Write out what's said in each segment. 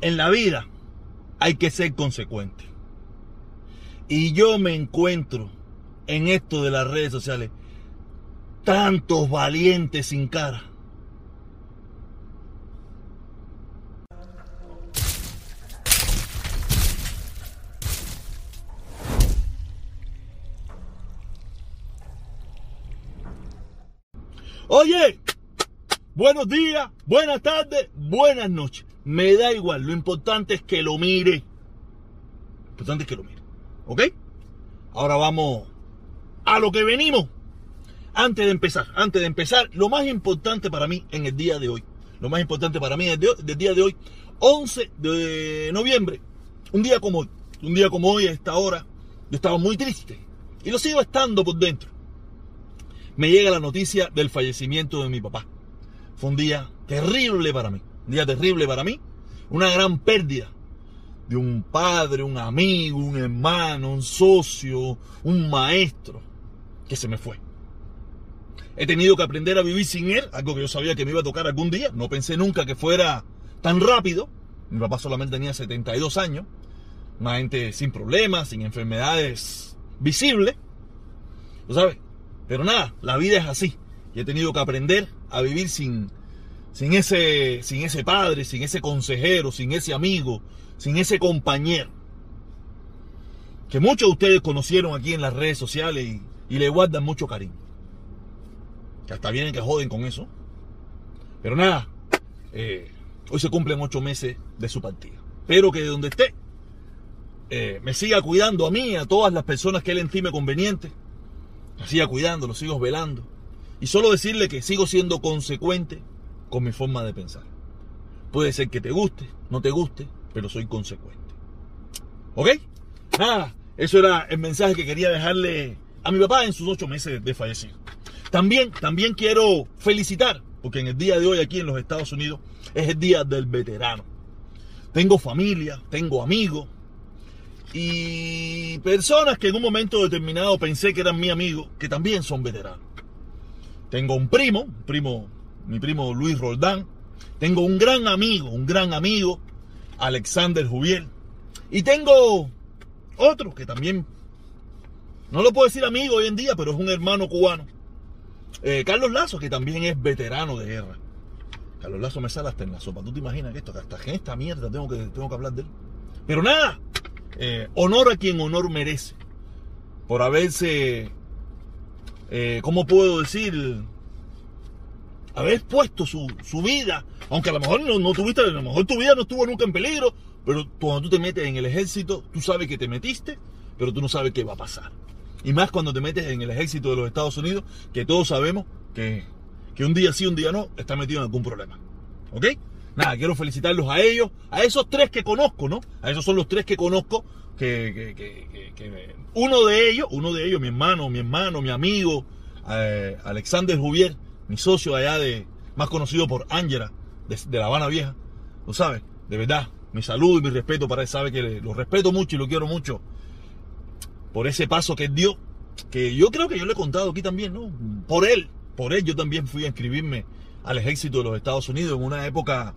en la vida hay que ser consecuente. Y yo me encuentro en esto de las redes sociales tantos valientes sin cara. Oye, buenos días, buenas tardes, buenas noches. Me da igual, lo importante es que lo mire. Lo importante es que lo mire. ¿Ok? Ahora vamos a lo que venimos. Antes de empezar, antes de empezar, lo más importante para mí en el día de hoy. Lo más importante para mí en el día de hoy, 11 de noviembre. Un día como hoy. Un día como hoy, a esta hora, yo estaba muy triste. Y lo sigo estando por dentro me llega la noticia del fallecimiento de mi papá. Fue un día terrible para mí, un día terrible para mí, una gran pérdida de un padre, un amigo, un hermano, un socio, un maestro que se me fue. He tenido que aprender a vivir sin él, algo que yo sabía que me iba a tocar algún día, no pensé nunca que fuera tan rápido. Mi papá solamente tenía 72 años, una gente sin problemas, sin enfermedades visibles. ¿Tú sabes? Pero nada, la vida es así. Y he tenido que aprender a vivir sin, sin, ese, sin ese padre, sin ese consejero, sin ese amigo, sin ese compañero. Que muchos de ustedes conocieron aquí en las redes sociales y, le guardan mucho cariño. Que hasta vienen que joden con eso. Pero nada, eh, hoy se cumplen ocho meses de su partida. Espero que de donde esté eh, me siga cuidando a mí, a todas las personas que él estime conveniente lo siga cuidando, lo sigo velando. Y solo decirle que sigo siendo consecuente con mi forma de pensar. Puede ser que te guste, no te guste, pero soy consecuente. ¿Ok? Nada, eso era el mensaje que quería dejarle a mi papá en sus ocho meses de fallecido. También, también quiero felicitar, porque en el día de hoy aquí en los Estados Unidos es el día del veterano. Tengo familia, tengo amigos, y personas que en un momento determinado pensé que eran mi amigo, que también son veteranos. Tengo un primo, primo, mi primo Luis Roldán. Tengo un gran amigo, un gran amigo, Alexander Jubiel. Y tengo otro que también, no lo puedo decir amigo hoy en día, pero es un hermano cubano. Eh, Carlos Lazo, que también es veterano de guerra. Carlos Lazo me sale hasta en la sopa. ¿Tú te imaginas que esto, que hasta en esta mierda tengo que, tengo que hablar de él? Pero nada, eh, honor a quien honor merece, por haberse, eh, ¿cómo puedo decir? Haber puesto su, vida, aunque a lo mejor no, tuviste, a lo mejor tu vida no estuvo nunca en peligro, pero cuando tú te metes en el ejército, tú sabes que te metiste, pero tú no sabes qué va a pasar. Y más cuando te metes en el ejército de los Estados Unidos, que todos sabemos que, que un día sí, un día no, está metido en algún problema. ¿Ok? nada, quiero felicitarlos a ellos, a esos tres que conozco, ¿no? A esos son los tres que conozco, que, uno de ellos, uno de ellos, mi hermano, mi hermano, mi amigo, eh, Alexander Juvier, mi socio allá de, más conocido por Ángela, de, La Habana Vieja, lo sabes, de verdad, mi saludo y mi respeto para él, sabe que lo respeto mucho y lo quiero mucho por ese paso que él dio, que yo creo que yo le he contado aquí también, ¿no? Por él, por él yo también fui a inscribirme al ejército de los Estados Unidos en una época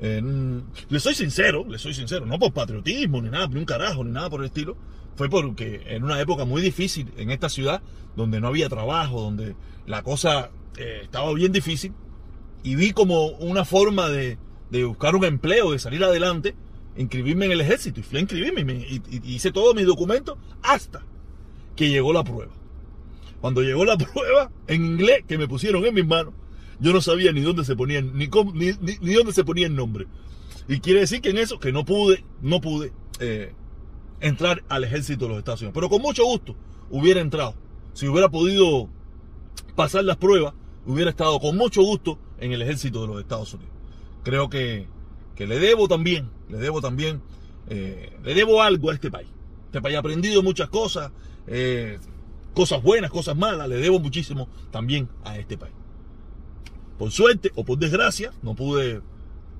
le soy sincero, le soy sincero, no por patriotismo ni nada, ni un carajo, ni nada por el estilo. Fue porque en una época muy difícil en esta ciudad, donde no había trabajo, donde la cosa eh, estaba bien difícil, y vi como una forma de, buscar un empleo, de salir adelante, inscribirme en el ejército. Y fui a inscribirme y, hice todos mis documentos hasta que llegó la prueba. Cuando llegó la prueba en inglés que me pusieron en mis manos, yo no sabía ni dónde se ponía, ni, ni, dónde se ponía el nombre. Y quiere decir que en eso, que no pude, no pude eh, entrar al ejército de los Estados Unidos. Pero con mucho gusto hubiera entrado. Si hubiera podido pasar las pruebas, hubiera estado con mucho gusto en el ejército de los Estados Unidos. Creo que, que le debo también, le debo también, eh, le debo algo a este país. Este país ha aprendido muchas cosas, eh, cosas buenas, cosas malas, le debo muchísimo también a este país. Por suerte o por desgracia, no pude,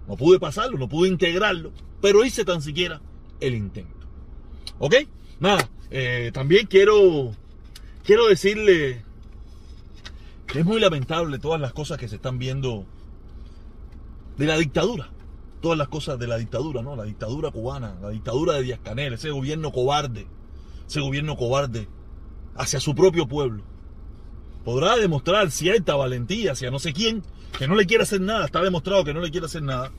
no pude pasarlo, no pude integrarlo, pero hice tan siquiera el intento. ¿Ok? Nada, eh, también quiero, quiero decirle es muy lamentable todas las cosas que se están viendo de la dictadura. todas las cosas de la dictadura, ¿no? La dictadura cubana, la dictadura de Díaz Canel, ese gobierno cobarde, ese gobierno cobarde hacia su propio pueblo. Podrá demostrar cierta valentía hacia no sé quién, que no le quiere hacer nada, está demostrado que no le quiere hacer nada,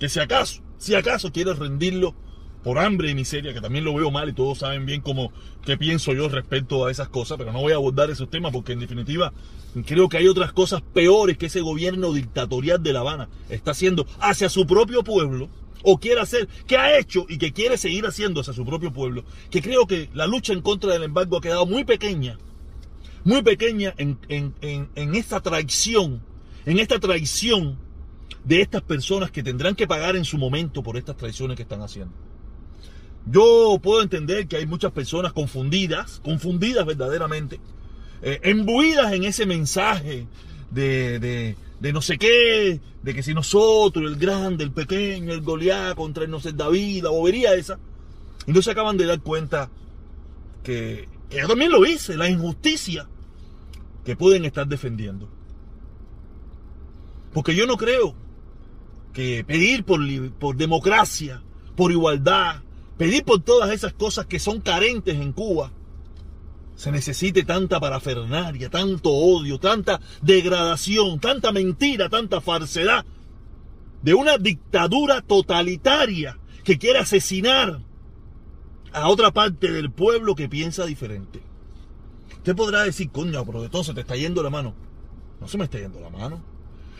que si acaso, si acaso quiere rendirlo por hambre y miseria, que también lo veo mal y todos saben bien cómo qué pienso yo respecto a esas cosas, pero no voy a abordar esos temas porque en definitiva creo que hay otras cosas peores que ese gobierno dictatorial de La Habana está haciendo hacia su propio pueblo o quiere hacer, que ha hecho y que quiere seguir haciendo hacia su propio pueblo, que creo que la lucha en contra del embargo ha quedado muy pequeña, muy pequeña en, en, en, en esta traición, en esta traición de estas personas que tendrán que pagar en su momento por estas traiciones que están haciendo. Yo puedo entender que hay muchas personas confundidas, confundidas verdaderamente, eh, embuidas en ese mensaje de, de, no sé qué, de que si nosotros, el grande, el pequeño, el Goliat contra el no sé David, la bobería esa, y no se acaban de dar cuenta que, que yo también lo hice, la injusticia que pueden estar defendiendo. Porque yo no creo que pedir por, por democracia, por igualdad, pedir por todas esas cosas que son carentes en Cuba, se necesite tanta parafernaria, tanto odio, tanta degradación, tanta mentira, tanta falsedad de una dictadura totalitaria que quiere asesinar a otra parte del pueblo que piensa diferente. Usted podrá decir, coño, pero entonces te está yendo la mano. No se me está yendo la mano.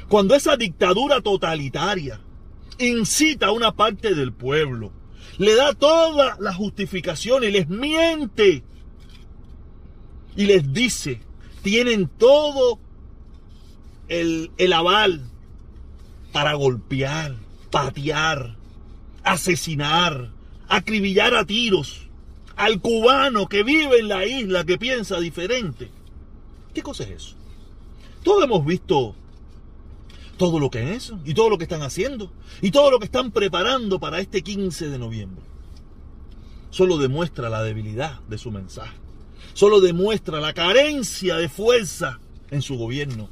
Cuando esa dictadura totalitaria incita a una parte del pueblo, le da toda la justificación y les miente y les dice, tienen todo el, el aval para golpear, patear, asesinar, acribillar a tiros al cubano que vive en la isla, que piensa diferente. ¿Qué cosa es eso? Todos hemos visto todo lo que es eso, y todo lo que están haciendo, y todo lo que están preparando para este 15 de noviembre. Solo demuestra la debilidad de su mensaje. Solo demuestra la carencia de fuerza en su gobierno.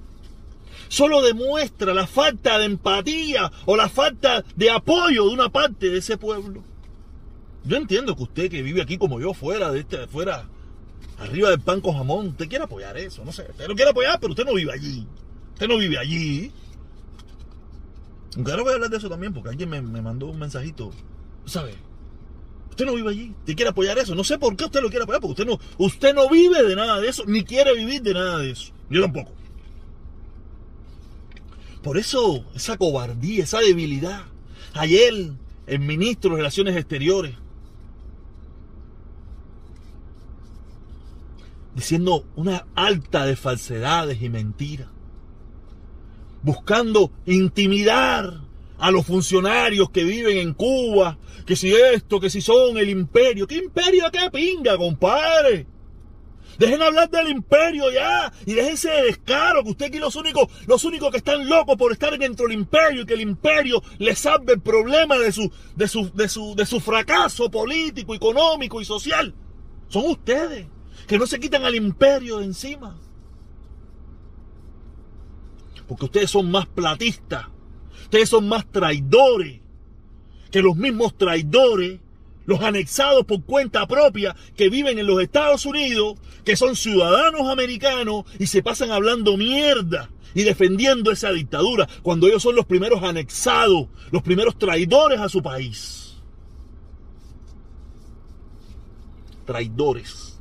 Solo demuestra la falta de empatía o la falta de apoyo de una parte de ese pueblo. Yo entiendo que usted que vive aquí como yo, fuera de este, fuera, arriba del pan con jamón, usted quiere apoyar eso, no sé, usted lo quiere apoyar, pero usted no vive allí. Usted no vive allí. Ahora voy a hablar de eso también, porque alguien me, me mandó un mensajito. ¿Sabe? Usted no vive allí. Usted quiere apoyar eso. No sé por qué usted lo quiere apoyar, porque usted no, usted no vive de nada de eso, ni quiere vivir de nada de eso. Yo tampoco. Por eso, esa cobardía, esa debilidad. Ayer, el ministro de Relaciones Exteriores, diciendo una alta de falsedades y mentiras buscando intimidar a los funcionarios que viven en Cuba, que si esto, que si son el imperio. ¿Qué imperio? ¿Qué pinga, compadre? Dejen hablar del imperio ya y déjense de descaro que usted aquí los únicos, los únicos que están locos por estar dentro del imperio y que el imperio les salve el problema de su, de su, de su, de su fracaso político, económico y social. Son ustedes que no se quitan al imperio de encima porque ustedes son más platistas, ustedes son más traidores que los mismos traidores, los anexados por cuenta propia que viven en los Estados Unidos, que son ciudadanos americanos y se pasan hablando mierda y defendiendo esa dictadura, cuando ellos son los primeros anexados, los primeros traidores a su país. Traidores.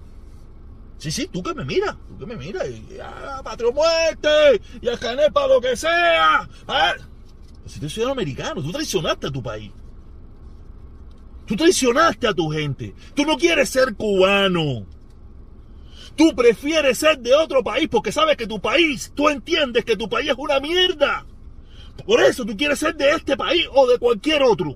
Sí, sí, tú que me miras, tú que me miras, y a patrio muerte, y a Canel para lo que sea. Ah, si tú eres ciudadano americano, tú traicionaste a tu país. Tú traicionaste a tu gente. Tú no quieres ser cubano. Tú prefieres ser de otro país porque sabes que tu país, tú entiendes que tu país es una mierda. Por eso tú quieres ser de este país o de cualquier otro.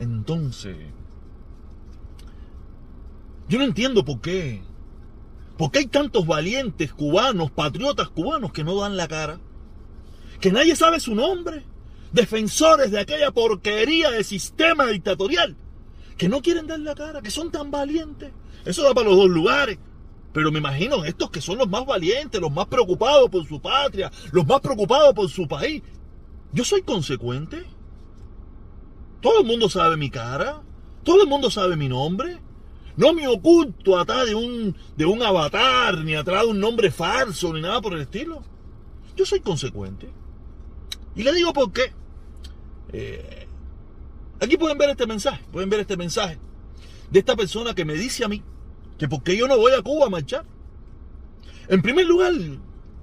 Entonces, yo no entiendo por qué. ¿Por qué hay tantos valientes cubanos, patriotas cubanos que no dan la cara? Que nadie sabe su nombre. Defensores de aquella porquería de sistema dictatorial. Que no quieren dar la cara, que son tan valientes. Eso da para los dos lugares. Pero me imagino estos que son los más valientes, los más preocupados por su patria, los más preocupados por su país. Yo soy consecuente. Todo el mundo sabe mi cara. Todo el mundo sabe mi nombre. No me oculto atrás de un, de un avatar, ni atrás de un nombre falso, ni nada por el estilo. Yo soy consecuente. Y le digo por qué. Eh, aquí pueden ver este mensaje, pueden ver este mensaje de esta persona que me dice a mí que por qué yo no voy a Cuba a marchar. En primer lugar,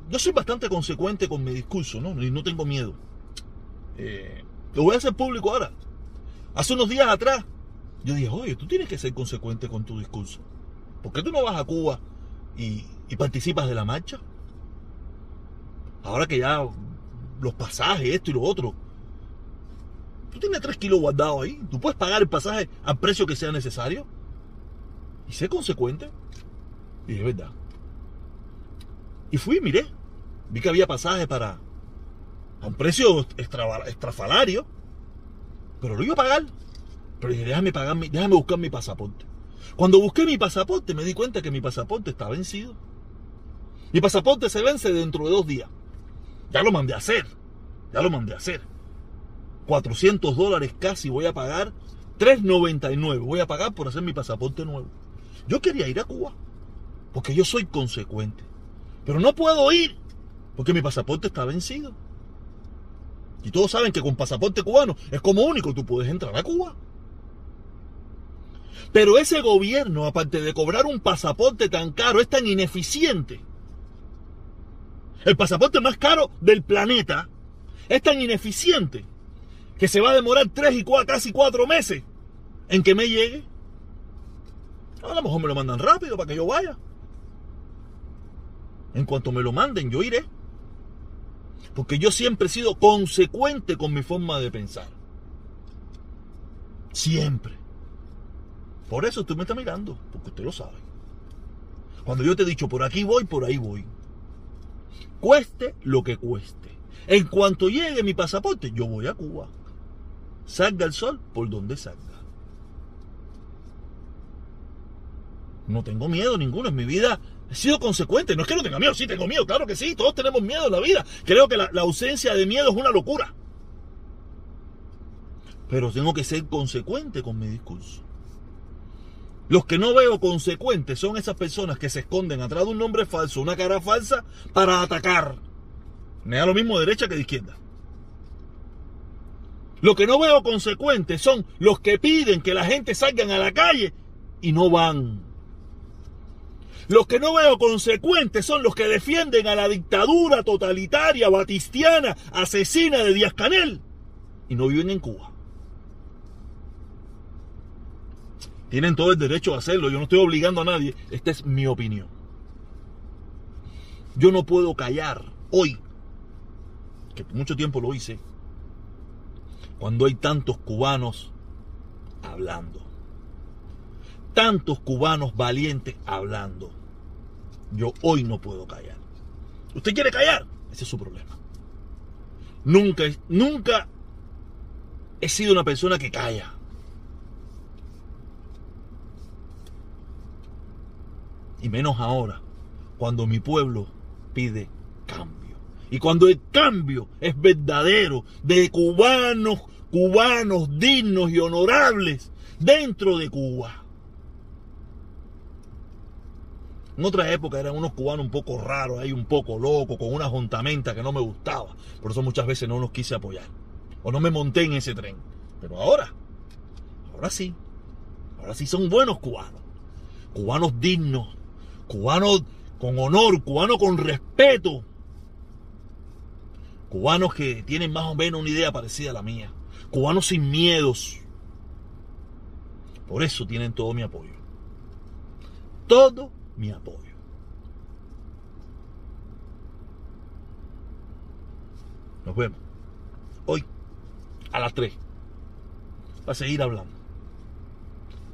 yo soy bastante consecuente con mi discurso, ¿no? Y no tengo miedo. Eh, lo voy a hacer público ahora. Hace unos días atrás, yo dije, oye, tú tienes que ser consecuente con tu discurso. ¿Por qué tú no vas a Cuba y, participas de la marcha? Ahora que ya los pasajes, esto y lo otro. Tú tienes tres kilos guardados ahí. Tú puedes pagar el pasaje al precio que sea necesario. Y sé consecuente. Y es verdad. Y fui, miré. Vi que había pasaje para. a un precio estrafalario. Pero lo iba a pagar. Pero dije, déjame, pagar déjame buscar mi pasaporte. Cuando busqué mi pasaporte, me di cuenta que mi pasaporte está vencido. Mi pasaporte se vence dentro de dos días. Ya lo mandé a hacer. Ya lo mandé a hacer. 400 dólares casi voy a pagar. 3.99 voy a pagar por hacer mi pasaporte nuevo. Yo quería ir a Cuba. Porque yo soy consecuente. Pero no puedo ir. Porque mi pasaporte está vencido. Y todos saben que con pasaporte cubano es como único. Tú puedes entrar a Cuba. Pero ese gobierno, aparte de cobrar un pasaporte tan caro, es tan ineficiente el pasaporte más caro del planeta, es tan ineficiente que se va a demorar tres y cuatro, casi cuatro meses en que me llegue. A lo mejor me lo mandan rápido para que yo vaya. En cuanto me lo manden, yo iré. Porque yo siempre he sido consecuente con mi forma de pensar. Siempre. Por eso usted me está mirando, porque usted lo sabe. Cuando yo te he dicho por aquí voy, por ahí voy cueste lo que cueste. En cuanto llegue mi pasaporte, yo voy a Cuba. Salga el sol por donde salga. No tengo miedo ninguno en mi vida. He sido consecuente. No es que no tenga miedo, sí tengo miedo, claro que sí. Todos tenemos miedo en la vida. Creo que la, ausencia de miedo es una locura. Pero tengo que ser consecuente con mi discurso. Los que no veo consecuentes son esas personas que se esconden atrás de un nombre falso, una cara falsa, para atacar. Me da lo mismo derecha que de izquierda. Lo que no veo consecuentes son los que piden que la gente salga a la calle y no van. Los que no veo consecuentes son los que defienden a la dictadura totalitaria, batistiana, asesina de Díaz Canel y no viven en Cuba. Tienen todo el derecho a hacerlo. Yo no estoy obligando a nadie. Esta es mi opinión. Yo no puedo callar hoy, que mucho tiempo lo hice, cuando hay tantos cubanos hablando. Tantos cubanos valientes hablando. Yo hoy no puedo callar. ¿Usted quiere callar? Ese es su problema. Nunca, nunca he sido una persona que calla. y menos ahora, cuando mi pueblo pide cambio. Y cuando el cambio es verdadero, de cubanos, cubanos dignos y honorables dentro de Cuba. En otra época eran unos cubanos un poco raros, ahí un poco locos, con una juntamenta que no me gustaba. Por eso muchas veces no los quise apoyar. O no me monté en ese tren. Pero ahora, ahora sí. Ahora sí son buenos cubanos. Cubanos dignos, cubanos con honor, cubanos con respeto, cubanos que tienen más o menos una idea parecida a la mía, cubanos sin miedos. Por eso tienen todo mi apoyo. Todo mi apoyo. Nos vemos hoy a las 3 para seguir hablando.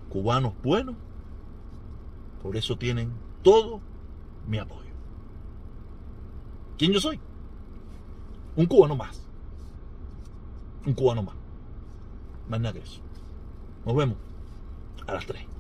Cubanos buenos, por eso tienen todo mi apoyo. ¿Quién yo soy? Un cubano más. Un cubano más. Más nada que eso. Nos vemos a las 3.